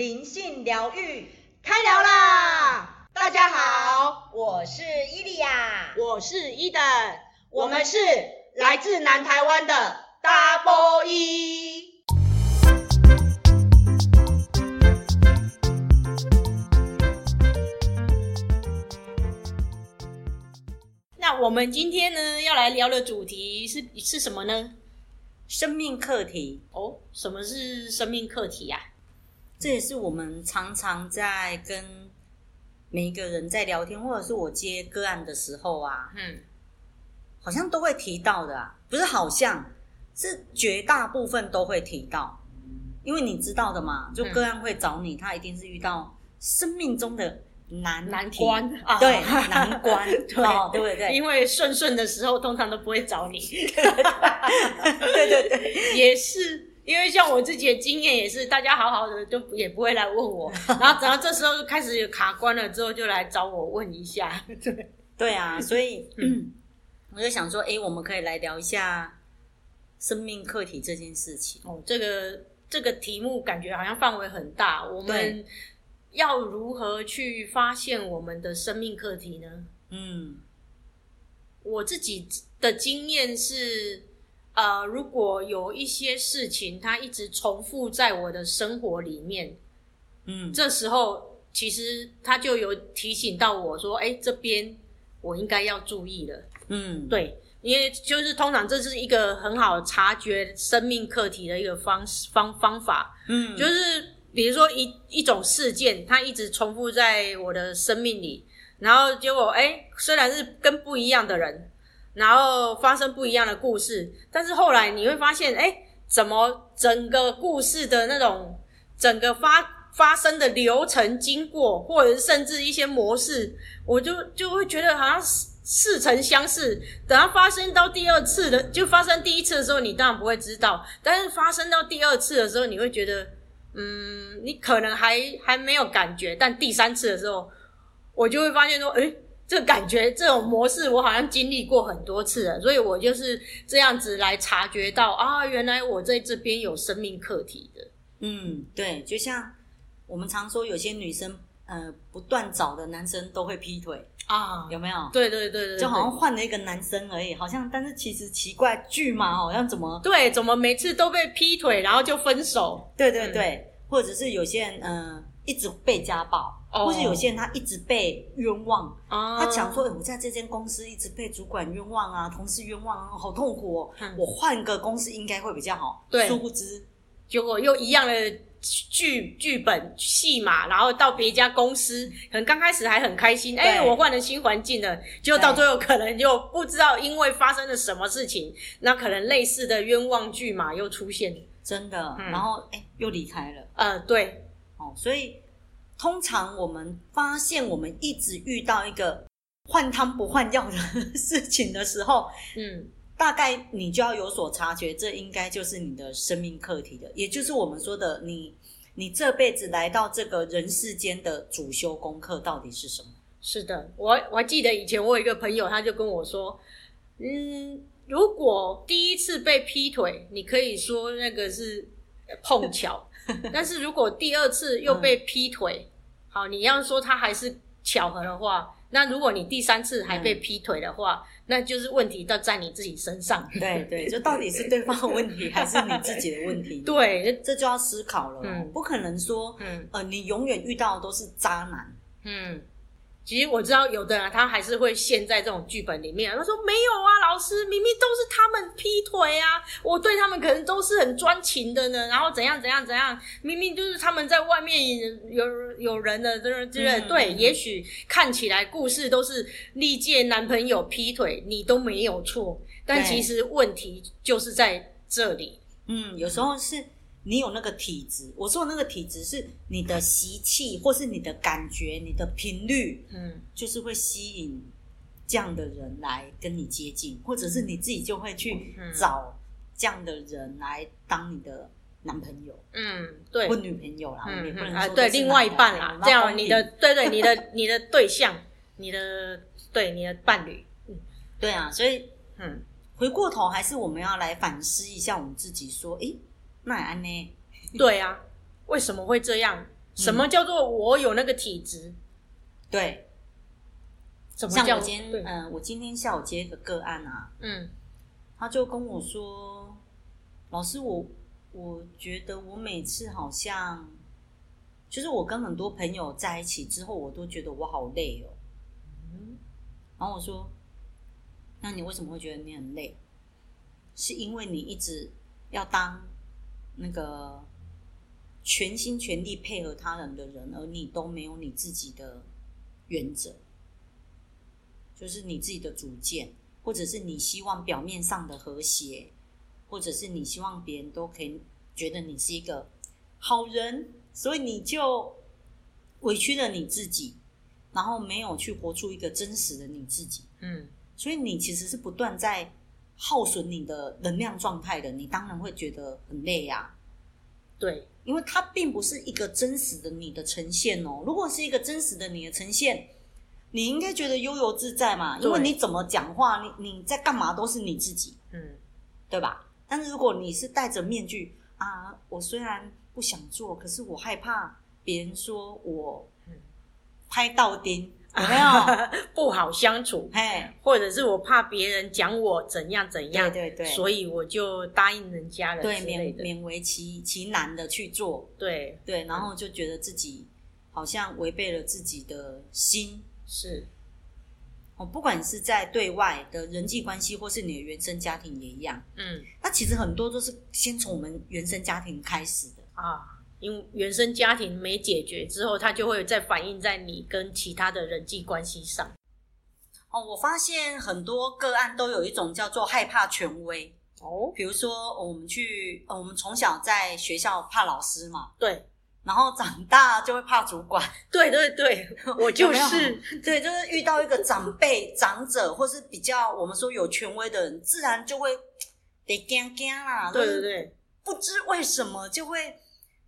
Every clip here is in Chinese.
灵性疗愈开聊啦！大家好，我是伊利亚，我是伊登，我们是来自南台湾的 Double E。那我们今天呢，要来聊的主题是是什么呢？生命课题哦，什么是生命课题呀？这也是我们常常在跟每一个人在聊天，或者是我接个案的时候啊，嗯，好像都会提到的啊，不是好像是绝大部分都会提到，因为你知道的嘛，就个案会找你，他一定是遇到生命中的。难难关啊，对，难关，对、哦，对不对？因为顺顺的时候，通常都不会找你。对对对，也是，因为像我自己的经验也是，大家好好的就也不会来问我，然后等到这时候开始有卡关了之后，就来找我问一下。对，对啊，所以嗯，我就想说，哎，我们可以来聊一下生命课题这件事情。哦，这个这个题目感觉好像范围很大，我们。要如何去发现我们的生命课题呢？嗯，我自己的经验是，呃，如果有一些事情它一直重复在我的生活里面，嗯，这时候其实它就有提醒到我说，哎，这边我应该要注意了。嗯，对，因为就是通常这是一个很好察觉生命课题的一个方方方法。嗯，就是。比如说一一种事件，它一直重复在我的生命里，然后结果哎，虽然是跟不一样的人，然后发生不一样的故事，但是后来你会发现，诶，怎么整个故事的那种整个发发生的流程经过，或者是甚至一些模式，我就就会觉得好像似曾相识。等它发生到第二次的，就发生第一次的时候，你当然不会知道，但是发生到第二次的时候，你会觉得。嗯，你可能还还没有感觉，但第三次的时候，我就会发现说，诶，这感觉这种模式，我好像经历过很多次了，所以我就是这样子来察觉到啊，原来我在这边有生命课题的。嗯，对，就像我们常说，有些女生呃不断找的男生都会劈腿啊，有没有？对对对对，就好像换了一个男生而已，好像，但是其实奇怪，巨嘛，好像怎么对，怎么每次都被劈腿，然后就分手？对对对。嗯或者是有些人，嗯、呃，一直被家暴，oh. 或是有些人他一直被冤枉，oh. 他讲说，我在这间公司一直被主管冤枉啊，同事冤枉啊，好痛苦哦，嗯、我换个公司应该会比较好。对，殊不知，结果又一样的剧剧本戏码，然后到别家公司，可能刚开始还很开心，哎，我换了新环境了，结果到最后可能就不知道因为发生了什么事情，那可能类似的冤枉剧码又出现。真的，嗯、然后哎，又离开了。呃，对，哦，所以通常我们发现我们一直遇到一个换汤不换药的事情的时候，嗯，大概你就要有所察觉，这应该就是你的生命课题的，也就是我们说的你，你这辈子来到这个人世间的主修功课到底是什么？是的，我我还记得以前我有一个朋友，他就跟我说，嗯。如果第一次被劈腿，你可以说那个是碰巧；但是如果第二次又被劈腿，嗯、好，你要说他还是巧合的话，那如果你第三次还被劈腿的话，嗯、那就是问题到在你自己身上。对对，就到底是对方的问题还是你自己的问题？对，这就要思考了。嗯，不可能说，嗯呃，你永远遇到的都是渣男。嗯。其实我知道有的人他还是会陷在这种剧本里面。他说没有啊，老师明明都是他们劈腿啊，我对他们可能都是很专情的呢。然后怎样怎样怎样，明明就是他们在外面有有人的，对不对？对，也许看起来故事都是历届男朋友劈腿，你都没有错，但其实问题就是在这里。嗯，有时候是。你有那个体质，我说的那个体质是你的习气，或是你的感觉，你的频率，嗯，就是会吸引这样的人来跟你接近，或者是你自己就会去找这样的人来当你的男朋友，嗯，对，或女朋友啦，嗯，也不能说啊，对，另外一半啦，这样 你的，对对，你的你的对象，你的对你的伴侣，嗯，对啊，所以，嗯，回过头还是我们要来反思一下我们自己，说，诶。那安呢？对啊，为什么会这样？什么叫做我有那个体质？对。像我今天，嗯、呃，我今天下午接一个个案啊，嗯，他就跟我说，老师，我我觉得我每次好像，就是我跟很多朋友在一起之后，我都觉得我好累哦，嗯，然后我说，那你为什么会觉得你很累？是因为你一直要当那个全心全力配合他人的人，而你都没有你自己的原则。就是你自己的主见，或者是你希望表面上的和谐，或者是你希望别人都可以觉得你是一个好人，所以你就委屈了你自己，然后没有去活出一个真实的你自己。嗯，所以你其实是不断在耗损你的能量状态的，你当然会觉得很累呀。对，因为它并不是一个真实的你的呈现哦。如果是一个真实的你的呈现，你应该觉得悠游自在嘛，因为你怎么讲话，你你在干嘛都是你自己，嗯，对吧？但是如果你是戴着面具啊，我虽然不想做，可是我害怕别人说我拍到钉，有没有不好相处？哎，或者是我怕别人讲我怎样怎样，对对对，所以我就答应人家了，对，勉勉为其其难的去做，对。对，然后就觉得自己好像违背了自己的心。是，哦，不管是在对外的人际关系，或是你的原生家庭也一样。嗯，那其实很多都是先从我们原生家庭开始的。啊，因为原生家庭没解决之后，它就会再反映在你跟其他的人际关系上。哦，我发现很多个案都有一种叫做害怕权威哦，比如说我们去，我们从小在学校怕老师嘛，对。然后长大就会怕主管，对对对，我就是对，就是遇到一个长辈、长者，或是比较我们说有权威的人，自然就会得惊惊啦。对对对，不知为什么就会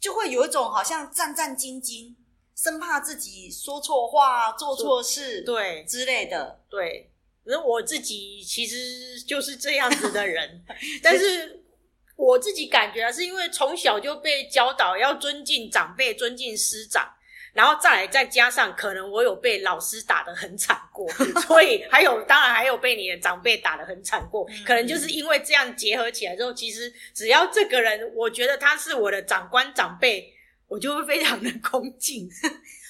就会有一种好像战战兢兢，生怕自己说错话、做错事，对之类的。对，那我自己其实就是这样子的人，但是。我自己感觉啊，是因为从小就被教导要尊敬长辈、尊敬师长，然后再来再加上可能我有被老师打得很惨过，所以还有当然还有被你的长辈打得很惨过，可能就是因为这样结合起来之后，其实只要这个人我觉得他是我的长官长辈，我就会非常的恭敬。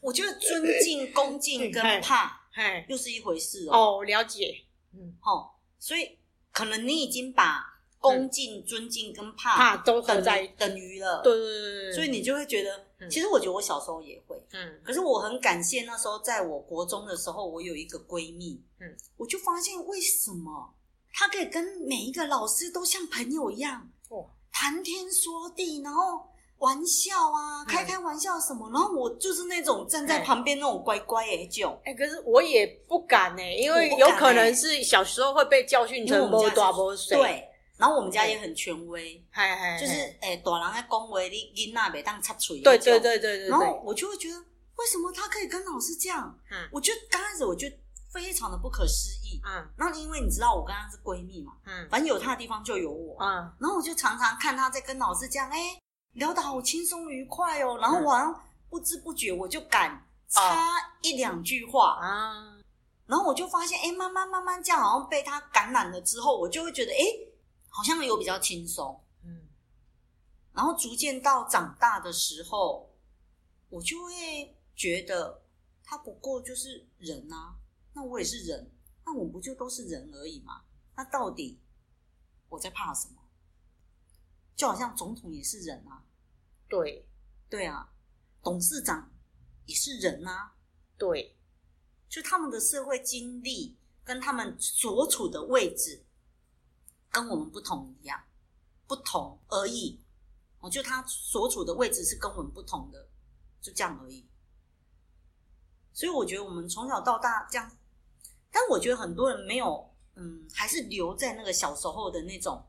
我觉得尊敬、恭敬跟怕，哎，又是一回事哦。哦，了解，嗯，好，所以可能你已经把。恭敬、尊敬跟怕怕都合在等于了，对对对对，所以你就会觉得，其实我觉得我小时候也会，嗯，可是我很感谢那时候在我国中的时候，我有一个闺蜜，嗯，我就发现为什么她可以跟每一个老师都像朋友一样，哦，谈天说地，然后玩笑啊，开开玩笑什么，然后我就是那种站在旁边那种乖乖哎就，哎，可是我也不敢哎，因为有可能是小时候会被教训成摸大摸水，对。然后我们家也很权威，就是诶，大人在恭维，你囡仔别当插嘴。对对对对对。然后我就会觉得，为什么他可以跟老师这样？嗯，我觉得刚开始我觉得非常的不可思议。嗯，然后因为你知道我跟他是闺蜜嘛，嗯，反正有他的地方就有我。嗯，然后我就常常看他在跟老师这样，哎，聊得好轻松愉快哦。然后我好像不知不觉我就敢插一两句话啊。然后我就发现，哎，慢慢慢慢这样，好像被他感染了之后，我就会觉得，哎。好像有比较轻松，嗯，然后逐渐到长大的时候，我就会觉得他不过就是人啊，那我也是人，那我们不就都是人而已吗？那到底我在怕什么？就好像总统也是人啊，对，对啊，董事长也是人啊，对，就他们的社会经历跟他们所处的位置。跟我们不同一样，不同而已。哦，就他所处的位置是跟我们不同的，就这样而已。所以我觉得我们从小到大这样，但我觉得很多人没有，嗯，还是留在那个小时候的那种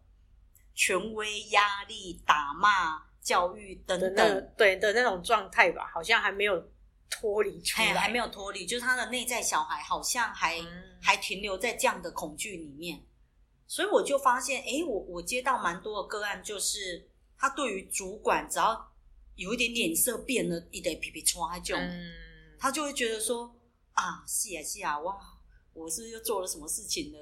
权威、压力、打骂、教育等等，的对的那种状态吧，好像还没有脱离出来，还没有脱离，就是他的内在小孩好像还、嗯、还停留在这样的恐惧里面。所以我就发现，哎，我我接到蛮多的个案，就是他对于主管只要有一点脸色变了，一点皮皮剉那种，嗯、他就会觉得说啊，是啊是啊，哇，我是不是又做了什么事情呢？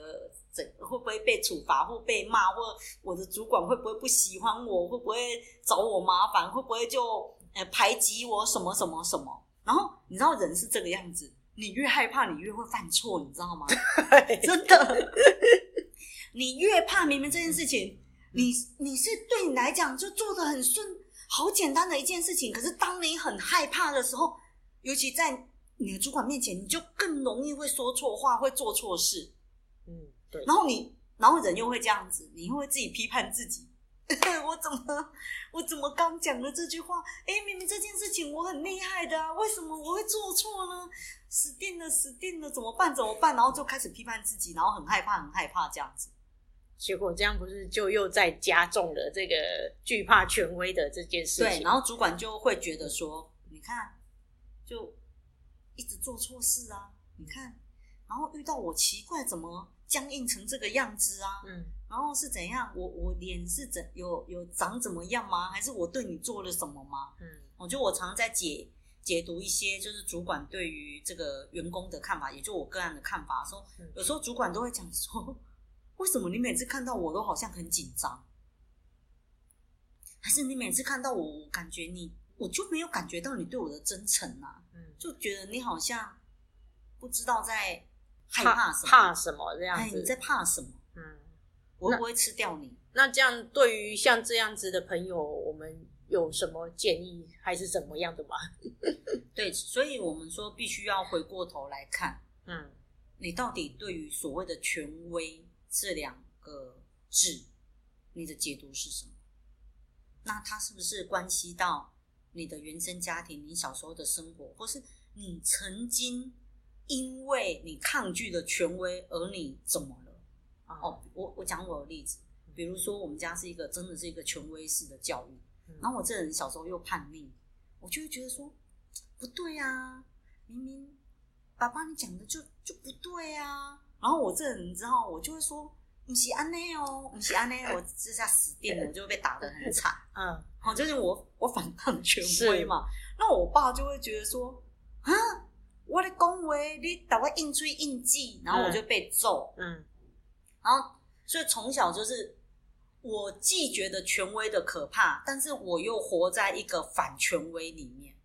怎会不会被处罚，或被骂，或我的主管会不会不喜欢我，会不会找我麻烦，会不会就呃排挤我什么什么什么？然后你知道人是这个样子，你越害怕，你越会犯错，你知道吗？真的，你越怕，明明这件事情，你你是对你来讲就做的很顺，好简单的一件事情，可是当你很害怕的时候，尤其在你的主管面前，你就更容易会说错话，会做错事。嗯。对然后你，然后人又会这样子，你又会自己批判自己。我怎么，我怎么刚讲了这句话？哎，明明这件事情我很厉害的啊，为什么我会做错呢？死定了，死定了，怎么办？怎么办？然后就开始批判自己，然后很害怕，很害怕这样子。结果这样不是就又在加重了这个惧怕权威的这件事情？对，然后主管就会觉得说，你看，就一直做错事啊，你看，然后遇到我奇怪怎么？僵硬成这个样子啊，嗯，然后是怎样？我我脸是怎有有长怎么样吗？还是我对你做了什么吗？嗯，我觉得我常常在解解读一些就是主管对于这个员工的看法，也就我个案的看法，说有时候主管都会讲说，为什么你每次看到我都好像很紧张？还是你每次看到我，我感觉你我就没有感觉到你对我的真诚啊？嗯，就觉得你好像不知道在。害怕什么？怕什么这样子？你在怕什么？嗯，我会不会吃掉你？那，那这样对于像这样子的朋友，我们有什么建议，还是怎么样的吗？对，所以我们说必须要回过头来看，嗯，你到底对于所谓的权威这两个字，你的解读是什么？那它是不是关系到你的原生家庭，你小时候的生活，或是你曾经？因为你抗拒了权威，而你怎么了？哦，我我讲我的例子，比如说我们家是一个真的是一个权威式的教育，然后我这人小时候又叛逆，我就会觉得说不对啊，明明爸爸你讲的就就不对啊，然后我这人你知道，我就会说不是安内哦，不是安内，我这下死定了，我就会被打得很惨。嗯，好，就是我我反抗权威嘛，那我爸就会觉得说啊。我的恭维，你打我硬吹硬记，然后我就被揍。嗯，嗯，然后所以从小就是我既觉得权威的可怕，但是我又活在一个反权威里面，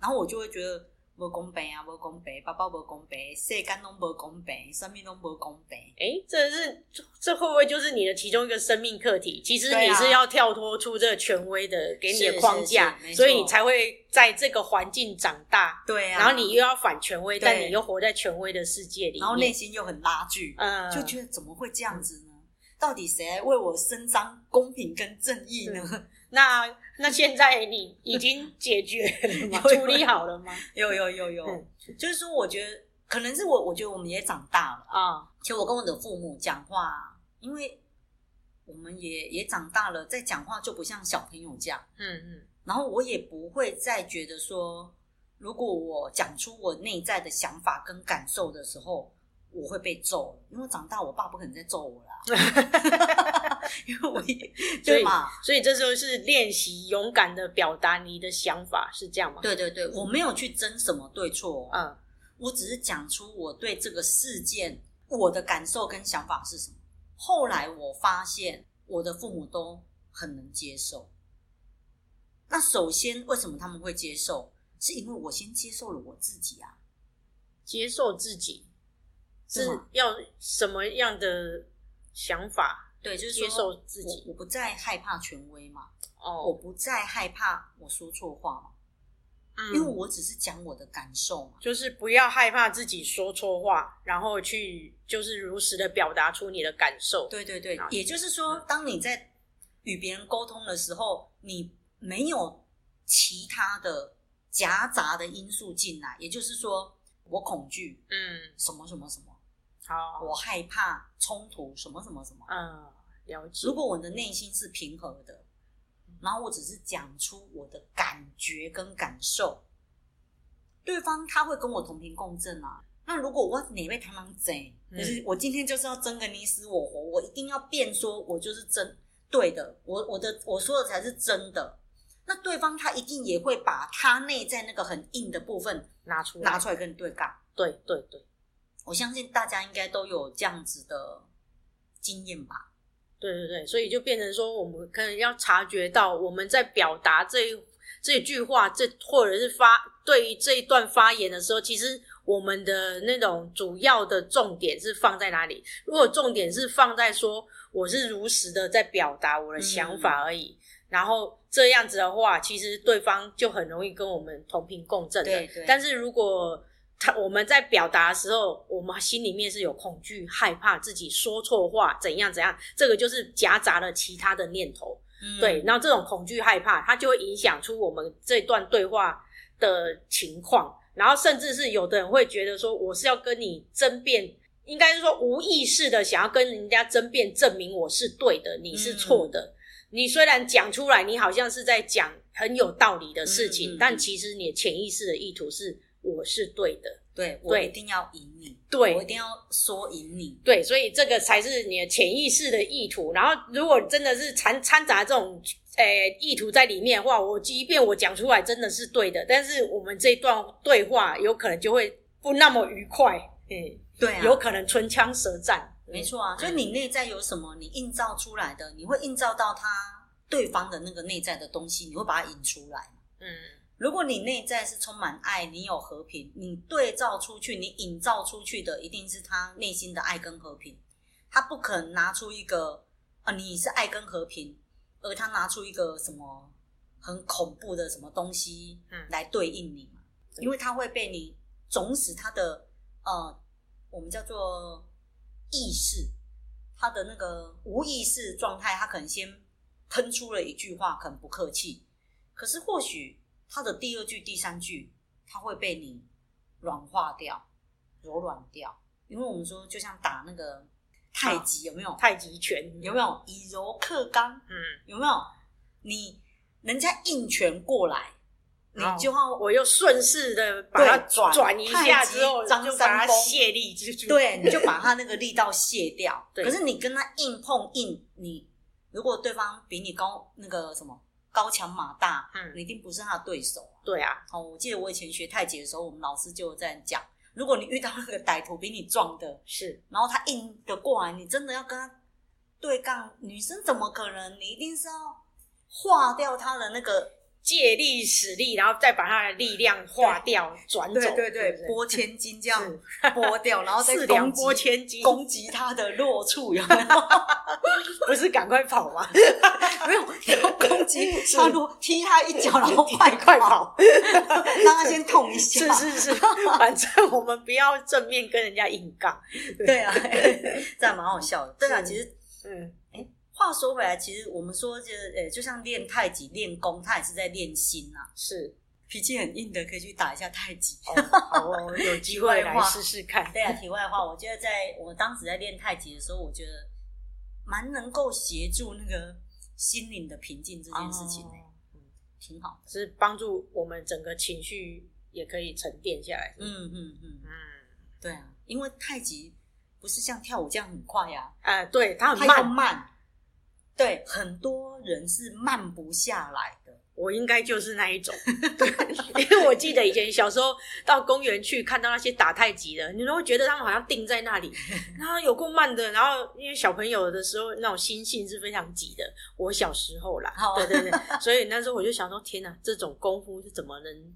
然后我就会觉得。无公平啊！无公平，爸爸无公平，世间拢无公平，生命拢无公平。哎，这是这会不会就是你的其中一个生命课题？其实你是要跳脱出这个权威的给你的框架，所以你才会在这个环境长大。对啊，然后你又要反权威，但你又活在权威的世界里，然后内心又很拉锯，嗯，就觉得怎么会这样子呢？到底谁来为我伸张公平跟正义呢？那那现在你已经解决了吗？处理好了吗？有有有有，嗯、就是说，我觉得可能是我，我觉得我们也长大了啊。其实我跟我的父母讲话，因为我们也也长大了，在讲话就不像小朋友这样。嗯嗯。然后我也不会再觉得说，如果我讲出我内在的想法跟感受的时候。我会被揍，因为长大我爸不可能再揍我了，因为我也对嘛，所以这时候是练习勇敢的表达你的想法，是这样吗？对对对，我没有去争什么对错，嗯，我只是讲出我对这个事件我的感受跟想法是什么。后来我发现我的父母都很能接受。那首先为什么他们会接受？是因为我先接受了我自己啊，接受自己。是要什么样的想法？对，就是接受自己。我，我不再害怕权威嘛。哦，我不再害怕我说错话嘛。嗯，因为我只是讲我的感受嘛。就是不要害怕自己说错话，然后去就是如实的表达出你的感受。对对对，也就是说，当你在与别人沟通的时候，你没有其他的夹杂的因素进来，也就是说，我恐惧，嗯，什么什么什么。好，我害怕冲突，什么什么什么，嗯，了解。如果我的内心是平和的，然后我只是讲出我的感觉跟感受，对方他会跟我同频共振啊。那如果我哪位他妈贼，就是我今天就是要争个你死我活，我一定要辩说我就是真对的，我我的我说的才是真的。那对方他一定也会把他内在那个很硬的部分拿出拿出来跟你对杠。对对对，我相信大家应该都有这样子的经验吧。对对对，所以就变成说，我们可能要察觉到我们在表达这一这句话，这或者是发对于这一段发言的时候，其实我们的那种主要的重点是放在哪里？如果重点是放在说我是如实的在表达我的想法而已。嗯然后这样子的话，其实对方就很容易跟我们同频共振的。对对。但是如果他我们在表达的时候，我们心里面是有恐惧、害怕自己说错话，怎样怎样，这个就是夹杂了其他的念头。嗯。对，然后这种恐惧、害怕，它就会影响出我们这段对话的情况。然后甚至是有的人会觉得说，我是要跟你争辩，应该是说无意识的想要跟人家争辩，证明我是对的，你是错的。嗯你虽然讲出来，你好像是在讲很有道理的事情，但其实你的潜意识的意图是我是对的，对，对我一定要赢你，对，我一定要说赢你，对，所以这个才是你的潜意识的意图。然后，如果真的是掺掺杂这种诶、欸、意图在里面的话，我即便我讲出来真的是对的，但是我们这段对话有可能就会不那么愉快，嗯，对啊，有可能唇枪舌战。没错啊，所以你内在有什么，你映照出来的，你会映照到他对方的那个内在的东西，你会把它引出来。嗯，如果你内在是充满爱，你有和平，你对照出去，你引照出去的一定是他内心的爱跟和平。他不可能拿出一个啊，你是爱跟和平，而他拿出一个什么很恐怖的什么东西来对应你嘛？因为他会被你总使他的呃，我们叫做。意识，他的那个无意识状态，他可能先喷出了一句话，很不客气。可是或许他的第二句、第三句，他会被你软化掉、柔软掉。因为我们说，就像打那个太极，有没有？太极拳有没有？以柔克刚，嗯，有没有？你人家硬拳过来。你就要，我又顺势的把它转转一下之后，就把它卸力，对，你就把它那个力道卸掉。可是你跟他硬碰硬，你如果对方比你高，那个什么高强马大，嗯，你一定不是他的对手。对啊，哦，我记得我以前学太极的时候，我们老师就在讲，如果你遇到那个歹徒比你壮的，是，然后他硬的过来，你真的要跟他对杠，女生怎么可能？你一定是要化掉他的那个。借力使力，然后再把他的力量化掉，转走，对对对，拨千斤这样拨掉，然后再四两拨千斤，攻击他的弱处，有没有？不是赶快跑吗？没有，要攻击他弱，踢他一脚，然后快 快跑，让他先痛一下。是是是，反正我们不要正面跟人家硬杠。对啊，这样蛮好笑的。对啊，其实，嗯。话说回来，其实我们说，就是呃，就像练太极、练功，他也是在练心呐。是脾气很硬的，可以去打一下太极。哦，好哦，有机会来 试试看。对啊，题外话，我觉得在我当时在练太极的时候，我觉得蛮能够协助那个心灵的平静这件事情，哦，嗯，挺好的，是帮助我们整个情绪也可以沉淀下来。嗯嗯嗯嗯，对啊，因为太极不是像跳舞这样很快呀，啊，呃，对，它很慢慢。对，很多人是慢不下来的，我应该就是那一种。对，因为我记得以前小时候到公园去看到那些打太极的，你都会觉得他们好像定在那里，然后有够慢的。然后因为小朋友的时候那种心性是非常急的，我小时候啦，对对对，所以那时候我就想说，天哪，这种功夫是怎么能？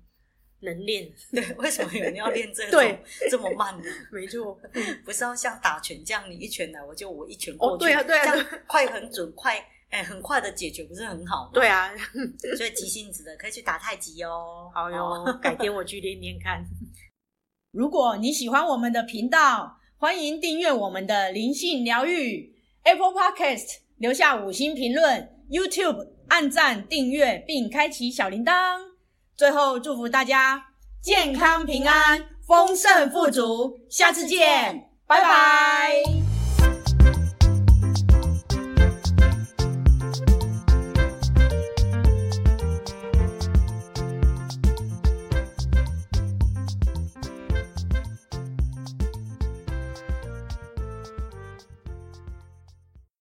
能练，对，为什么有人要练这种对这么慢呢？没错，不是要像打拳这样，你一拳来，我就我一拳过去，哦、对啊，对啊，这样快很准，快，哎，很快的解决，不是很好吗？对啊，所以急性子的可以去打太极哦。好哟，改天我去练练看。如果你喜欢我们的频道，欢迎订阅我们的灵性疗愈 Apple Podcast，留下五星评论，YouTube 按赞订阅并开启小铃铛。最后，祝福大家健康平安、丰盛富足，下次见，拜拜。